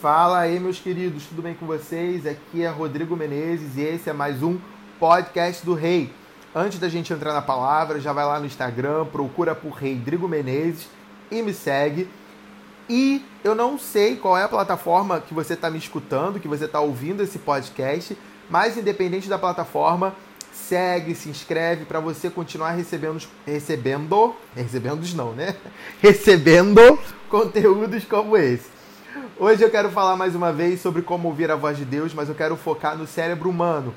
Fala aí, meus queridos, tudo bem com vocês? Aqui é Rodrigo Menezes e esse é mais um podcast do Rei. Antes da gente entrar na palavra, já vai lá no Instagram, procura por Rodrigo Menezes e me segue. E eu não sei qual é a plataforma que você está me escutando, que você está ouvindo esse podcast, mas independente da plataforma, segue, se inscreve para você continuar recebendo, recebendo, recebendo não, né? Recebendo conteúdos como esse. Hoje eu quero falar mais uma vez sobre como ouvir a voz de Deus, mas eu quero focar no cérebro humano.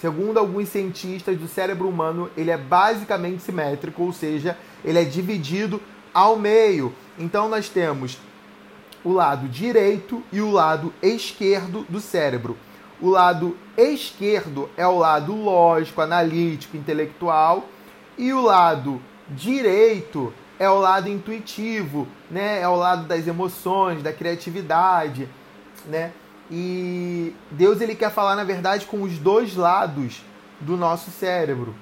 Segundo alguns cientistas, o cérebro humano ele é basicamente simétrico, ou seja, ele é dividido ao meio. Então nós temos o lado direito e o lado esquerdo do cérebro. O lado esquerdo é o lado lógico, analítico, intelectual, e o lado direito é o lado intuitivo, né? É o lado das emoções, da criatividade, né? E Deus ele quer falar na verdade com os dois lados do nosso cérebro.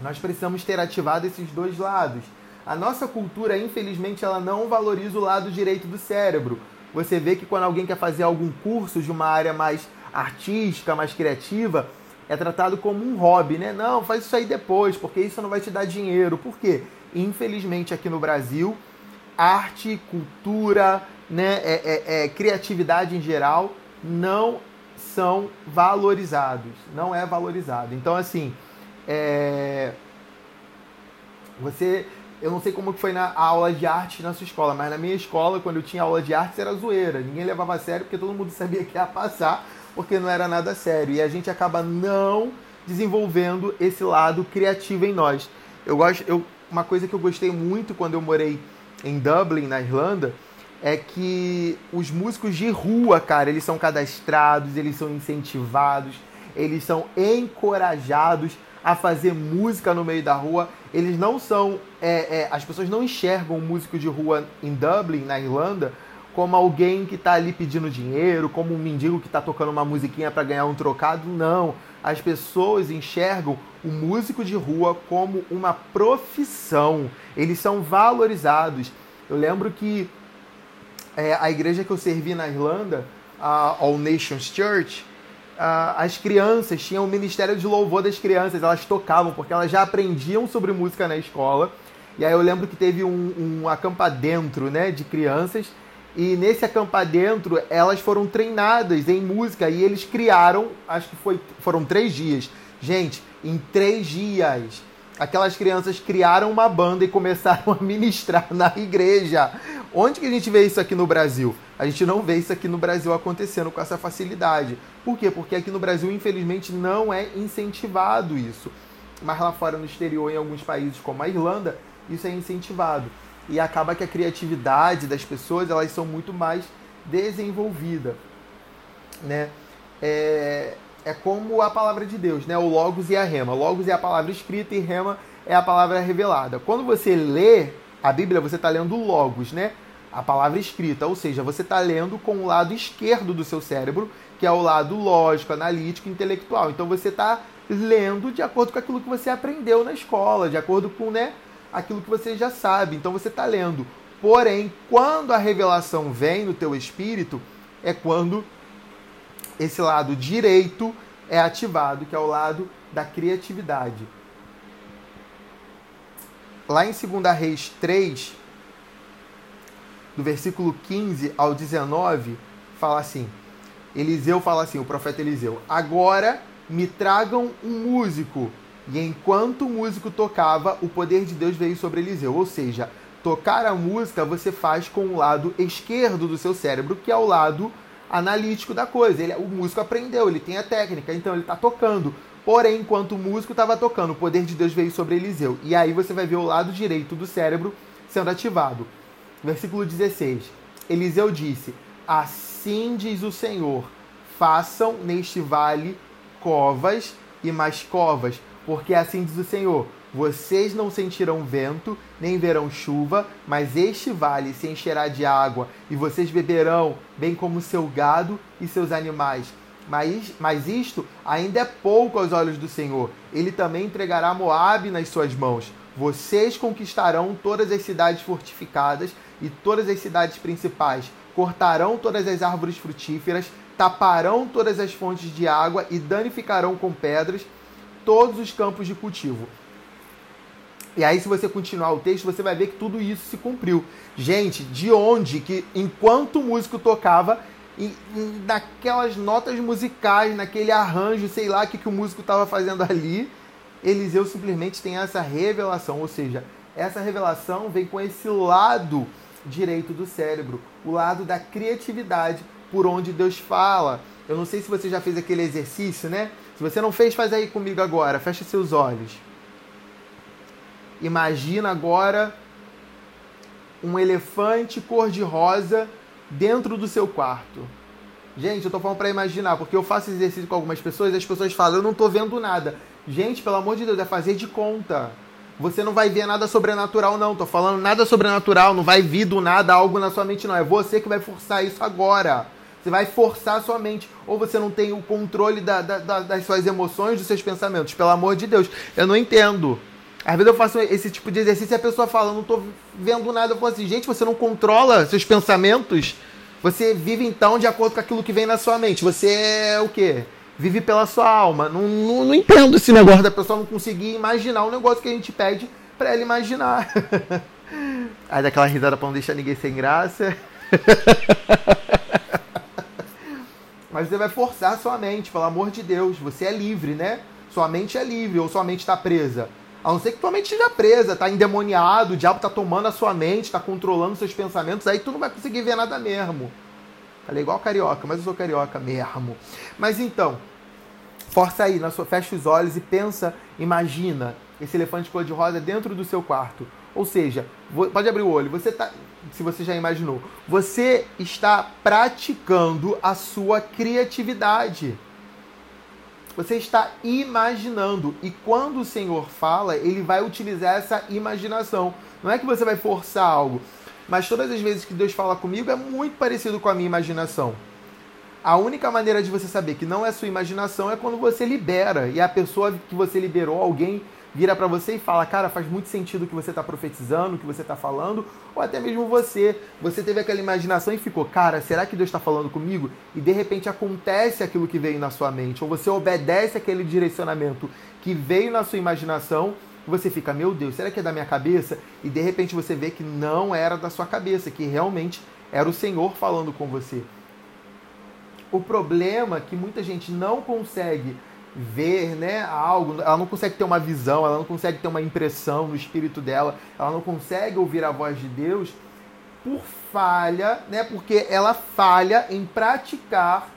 Nós precisamos ter ativado esses dois lados. A nossa cultura, infelizmente, ela não valoriza o lado direito do cérebro. Você vê que quando alguém quer fazer algum curso de uma área mais artística, mais criativa, é tratado como um hobby, né? Não, faz isso aí depois, porque isso não vai te dar dinheiro. Por quê? Infelizmente, aqui no Brasil, arte, cultura, né, é, é, é, criatividade em geral não são valorizados. Não é valorizado. Então, assim, é... você. Eu não sei como foi na aula de arte na sua escola, mas na minha escola, quando eu tinha aula de arte, era zoeira. Ninguém levava a sério porque todo mundo sabia que ia passar, porque não era nada sério. E a gente acaba não desenvolvendo esse lado criativo em nós. Eu gosto, eu uma coisa que eu gostei muito quando eu morei em Dublin, na Irlanda, é que os músicos de rua, cara, eles são cadastrados, eles são incentivados, eles são encorajados a fazer música no meio da rua. Eles não são. É, é, as pessoas não enxergam o músico de rua em Dublin, na Irlanda, como alguém que está ali pedindo dinheiro, como um mendigo que está tocando uma musiquinha para ganhar um trocado. Não. As pessoas enxergam o músico de rua como uma profissão. Eles são valorizados. Eu lembro que é, a igreja que eu servi na Irlanda, a All Nations Church, as crianças tinham o ministério de louvor das crianças, elas tocavam, porque elas já aprendiam sobre música na escola. E aí eu lembro que teve um, um acampa dentro né, de crianças e nesse acampar dentro, elas foram treinadas em música e eles criaram, acho que foi, foram três dias. Gente, em três dias, aquelas crianças criaram uma banda e começaram a ministrar na igreja. Onde que a gente vê isso aqui no Brasil? A gente não vê isso aqui no Brasil acontecendo com essa facilidade. Por quê? Porque aqui no Brasil, infelizmente, não é incentivado isso. Mas lá fora, no exterior, em alguns países como a Irlanda, isso é incentivado e acaba que a criatividade das pessoas elas são muito mais desenvolvida, né? É, é como a palavra de Deus, né? O logos e a rema. Logos é a palavra escrita e rema é a palavra revelada. Quando você lê a Bíblia, você está lendo logos, né? A palavra escrita, ou seja, você está lendo com o lado esquerdo do seu cérebro, que é o lado lógico, analítico, intelectual. Então você está lendo de acordo com aquilo que você aprendeu na escola, de acordo com, né? aquilo que você já sabe. Então você está lendo. Porém, quando a revelação vem no teu espírito, é quando esse lado direito é ativado, que é o lado da criatividade. Lá em 2 Reis 3, do versículo 15 ao 19, fala assim: Eliseu fala assim, o profeta Eliseu: Agora me tragam um músico e enquanto o músico tocava, o poder de Deus veio sobre Eliseu. Ou seja, tocar a música você faz com o lado esquerdo do seu cérebro, que é o lado analítico da coisa. Ele, o músico aprendeu, ele tem a técnica, então ele está tocando. Porém, enquanto o músico estava tocando, o poder de Deus veio sobre Eliseu. E aí você vai ver o lado direito do cérebro sendo ativado. Versículo 16. Eliseu disse: Assim diz o Senhor: façam neste vale covas e mais covas porque assim diz o Senhor: Vocês não sentirão vento, nem verão chuva, mas este vale se encherá de água, e vocês beberão, bem como seu gado e seus animais. Mas, mas isto ainda é pouco aos olhos do Senhor. Ele também entregará Moabe nas suas mãos. Vocês conquistarão todas as cidades fortificadas e todas as cidades principais. cortarão todas as árvores frutíferas, taparão todas as fontes de água e danificarão com pedras todos os campos de cultivo. E aí, se você continuar o texto, você vai ver que tudo isso se cumpriu. Gente, de onde que, enquanto o músico tocava, e, naquelas notas musicais, naquele arranjo, sei lá o que, que o músico estava fazendo ali, Eliseu simplesmente tem essa revelação. Ou seja, essa revelação vem com esse lado direito do cérebro, o lado da criatividade, por onde Deus fala. Eu não sei se você já fez aquele exercício, né? Se você não fez, faz aí comigo agora. Fecha seus olhos. Imagina agora um elefante cor-de-rosa dentro do seu quarto. Gente, eu tô falando para imaginar, porque eu faço exercício com algumas pessoas e as pessoas falam, eu não tô vendo nada. Gente, pelo amor de Deus, é fazer de conta. Você não vai ver nada sobrenatural, não. Tô falando nada sobrenatural, não vai vir do nada algo na sua mente, não. É você que vai forçar isso agora. Você vai forçar a sua mente. Ou você não tem o controle da, da, da, das suas emoções, dos seus pensamentos. Pelo amor de Deus. Eu não entendo. Às vezes eu faço esse tipo de exercício e a pessoa fala, não tô vendo nada. Eu falo assim, gente, você não controla seus pensamentos? Você vive então de acordo com aquilo que vem na sua mente. Você é o quê? Vive pela sua alma. Não, não, não entendo esse negócio da pessoa não conseguir imaginar o negócio que a gente pede para ela imaginar. Aí daquela risada pra não deixar ninguém sem graça. Mas você vai forçar a sua mente, pelo amor de Deus. Você é livre, né? Sua mente é livre ou sua mente está presa. A não ser que tua mente esteja presa, tá endemoniado, o diabo tá tomando a sua mente, tá controlando seus pensamentos, aí tu não vai conseguir ver nada mesmo. Falei igual carioca, mas eu sou carioca mesmo. Mas então, força aí, na sua, fecha os olhos e pensa, imagina esse elefante cor-de-rosa dentro do seu quarto. Ou seja, pode abrir o olho, você tá, se você já imaginou, você está praticando a sua criatividade. Você está imaginando. E quando o Senhor fala, ele vai utilizar essa imaginação. Não é que você vai forçar algo, mas todas as vezes que Deus fala comigo é muito parecido com a minha imaginação. A única maneira de você saber que não é sua imaginação é quando você libera e a pessoa que você liberou, alguém vira para você e fala: Cara, faz muito sentido o que você está profetizando, o que você está falando, ou até mesmo você. Você teve aquela imaginação e ficou: Cara, será que Deus está falando comigo? E de repente acontece aquilo que veio na sua mente, ou você obedece aquele direcionamento que veio na sua imaginação. Você fica, meu Deus, será que é da minha cabeça? E de repente você vê que não era da sua cabeça, que realmente era o Senhor falando com você. O problema é que muita gente não consegue ver né, algo, ela não consegue ter uma visão, ela não consegue ter uma impressão no espírito dela, ela não consegue ouvir a voz de Deus por falha, né, porque ela falha em praticar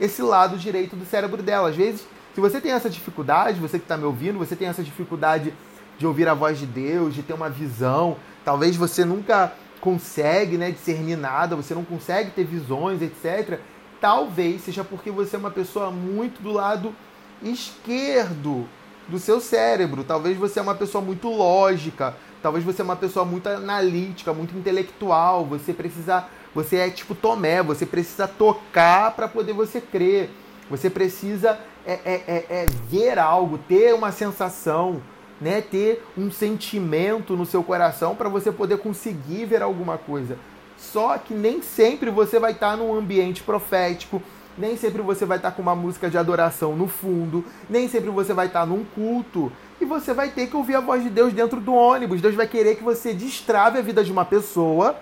esse lado direito do cérebro dela. Às vezes, se você tem essa dificuldade, você que está me ouvindo, você tem essa dificuldade de ouvir a voz de Deus, de ter uma visão, talvez você nunca consegue né, discernir nada, você não consegue ter visões, etc. Talvez seja porque você é uma pessoa muito do lado esquerdo do seu cérebro. Talvez você é uma pessoa muito lógica, talvez você é uma pessoa muito analítica, muito intelectual. Você precisa, você é tipo Tomé, você precisa tocar para poder você crer. Você precisa é, é, é, é, ver algo, ter uma sensação, né? ter um sentimento no seu coração para você poder conseguir ver alguma coisa. Só que nem sempre você vai estar num ambiente profético, nem sempre você vai estar com uma música de adoração no fundo, nem sempre você vai estar num culto. E você vai ter que ouvir a voz de Deus dentro do ônibus. Deus vai querer que você destrave a vida de uma pessoa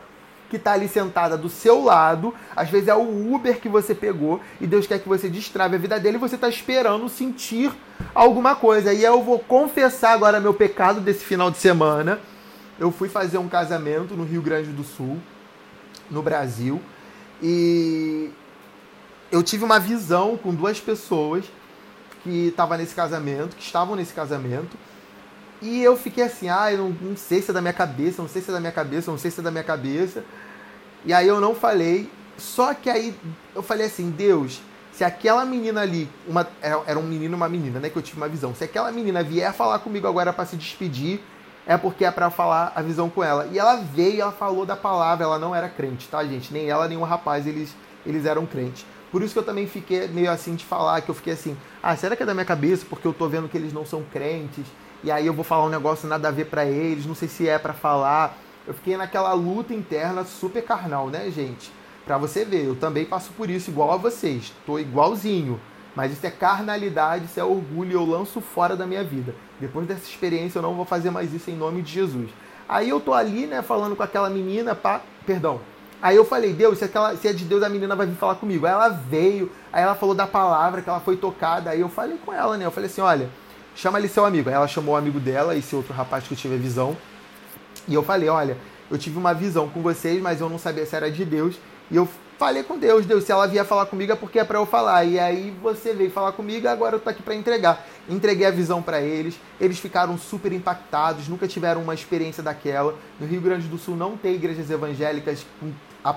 que está ali sentada do seu lado. Às vezes é o Uber que você pegou e Deus quer que você destrave a vida dele e você está esperando sentir alguma coisa. E eu vou confessar agora meu pecado desse final de semana. Eu fui fazer um casamento no Rio Grande do Sul, no Brasil, e eu tive uma visão com duas pessoas que estavam nesse casamento, que estavam nesse casamento, e eu fiquei assim, ah, eu não, não, sei se é da minha cabeça, não sei se é da minha cabeça, não sei se é da minha cabeça. E aí eu não falei, só que aí eu falei assim, Deus, se aquela menina ali, uma, era um menino e uma menina, né, que eu tive uma visão, se aquela menina vier falar comigo agora para se despedir, é porque é para falar a visão com ela. E ela veio, ela falou da palavra, ela não era crente, tá, gente? Nem ela, nem o rapaz, eles, eles eram crentes. Por isso que eu também fiquei meio assim de falar, que eu fiquei assim, ah, será que é da minha cabeça porque eu tô vendo que eles não são crentes? E aí eu vou falar um negócio nada a ver para eles, não sei se é para falar. Eu fiquei naquela luta interna super carnal, né, gente? Para você ver, eu também passo por isso igual a vocês. Tô igualzinho. Mas isso é carnalidade, isso é orgulho, eu lanço fora da minha vida. Depois dessa experiência eu não vou fazer mais isso em nome de Jesus. Aí eu tô ali, né, falando com aquela menina, pá, perdão. Aí eu falei, Deus, se, aquela, se é de Deus, a menina vai vir falar comigo. Aí ela veio, aí ela falou da palavra, que ela foi tocada. Aí eu falei com ela, né? Eu falei assim, olha, chama ali seu amigo. Aí ela chamou o amigo dela, esse outro rapaz que eu tive a visão. E eu falei, olha, eu tive uma visão com vocês, mas eu não sabia se era de Deus. E eu falei com Deus, Deus, se ela vier falar comigo é porque é para eu falar. E aí você veio falar comigo, agora eu tô aqui para entregar. Entreguei a visão para eles, eles ficaram super impactados, nunca tiveram uma experiência daquela. No Rio Grande do Sul não tem igrejas evangélicas,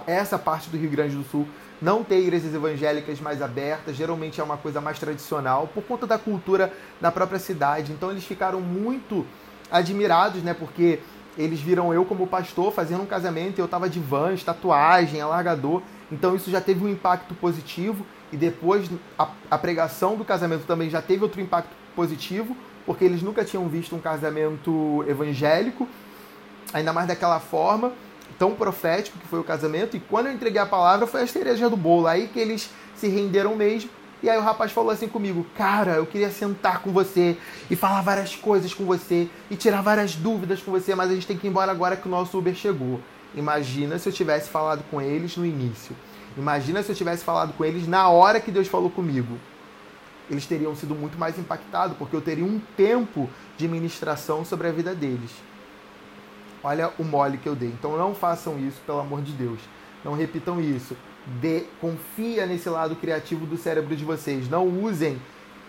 essa parte do Rio Grande do Sul não tem igrejas evangélicas mais abertas, geralmente é uma coisa mais tradicional, por conta da cultura da própria cidade. Então eles ficaram muito admirados, né? Porque eles viram eu como pastor fazendo um casamento e eu tava de vans, tatuagem, alargador. Então isso já teve um impacto positivo e depois a, a, pregação do casamento também já teve outro impacto positivo, porque eles nunca tinham visto um casamento evangélico, ainda mais daquela forma, tão profético que foi o casamento. E quando eu entreguei a palavra foi a cereja do bolo, aí que eles se renderam mesmo e aí o rapaz falou assim comigo: Cara, eu queria sentar com você e falar várias coisas com você e tirar várias dúvidas com você, mas a gente tem que ir embora agora que o nosso Uber chegou. Imagina se eu tivesse falado com eles no início. Imagina se eu tivesse falado com eles na hora que Deus falou comigo. Eles teriam sido muito mais impactados, porque eu teria um tempo de ministração sobre a vida deles. Olha o mole que eu dei. Então não façam isso, pelo amor de Deus. Não repitam isso de, confia nesse lado criativo do cérebro de vocês. Não usem,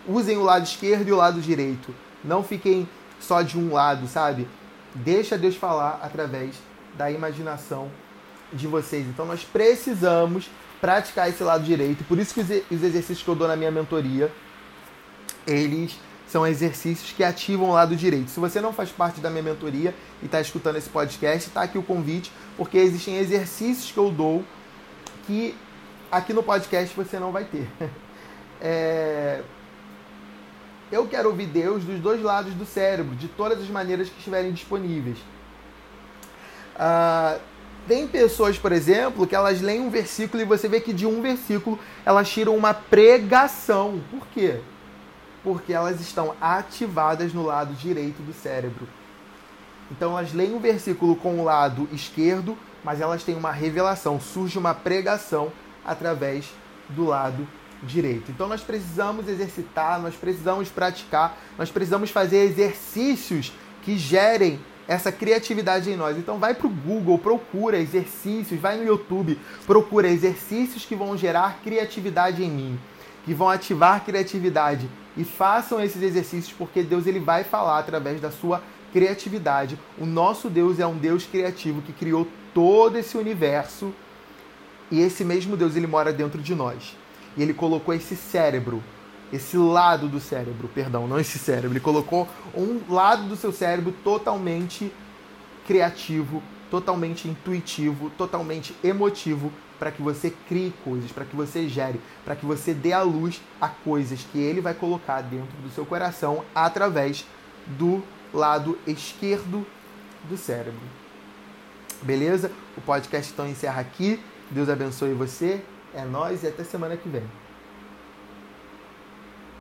usem o lado esquerdo e o lado direito. Não fiquem só de um lado, sabe? Deixa Deus falar através da imaginação de vocês. Então nós precisamos praticar esse lado direito. Por isso que os exercícios que eu dou na minha mentoria, eles são exercícios que ativam o lado direito. Se você não faz parte da minha mentoria e está escutando esse podcast, está aqui o convite, porque existem exercícios que eu dou que aqui no podcast você não vai ter. É... Eu quero ouvir Deus dos dois lados do cérebro, de todas as maneiras que estiverem disponíveis. Ah, tem pessoas, por exemplo, que elas leem um versículo e você vê que de um versículo elas tiram uma pregação. Por quê? Porque elas estão ativadas no lado direito do cérebro. Então elas leem um versículo com o lado esquerdo, mas elas têm uma revelação, surge uma pregação através do lado direito. Então nós precisamos exercitar, nós precisamos praticar, nós precisamos fazer exercícios que gerem essa criatividade em nós. Então vai para o Google, procura exercícios, vai no YouTube, procura exercícios que vão gerar criatividade em mim, que vão ativar criatividade e façam esses exercícios porque Deus ele vai falar através da sua criatividade. O nosso Deus é um Deus criativo que criou todo esse universo e esse mesmo Deus ele mora dentro de nós. E ele colocou esse cérebro, esse lado do cérebro, perdão, não esse cérebro, ele colocou um lado do seu cérebro totalmente criativo, totalmente intuitivo, totalmente emotivo para que você crie coisas, para que você gere, para que você dê à luz a coisas que ele vai colocar dentro do seu coração através do lado esquerdo do cérebro. Beleza? O podcast então encerra aqui. Deus abençoe você. É nós e até semana que vem.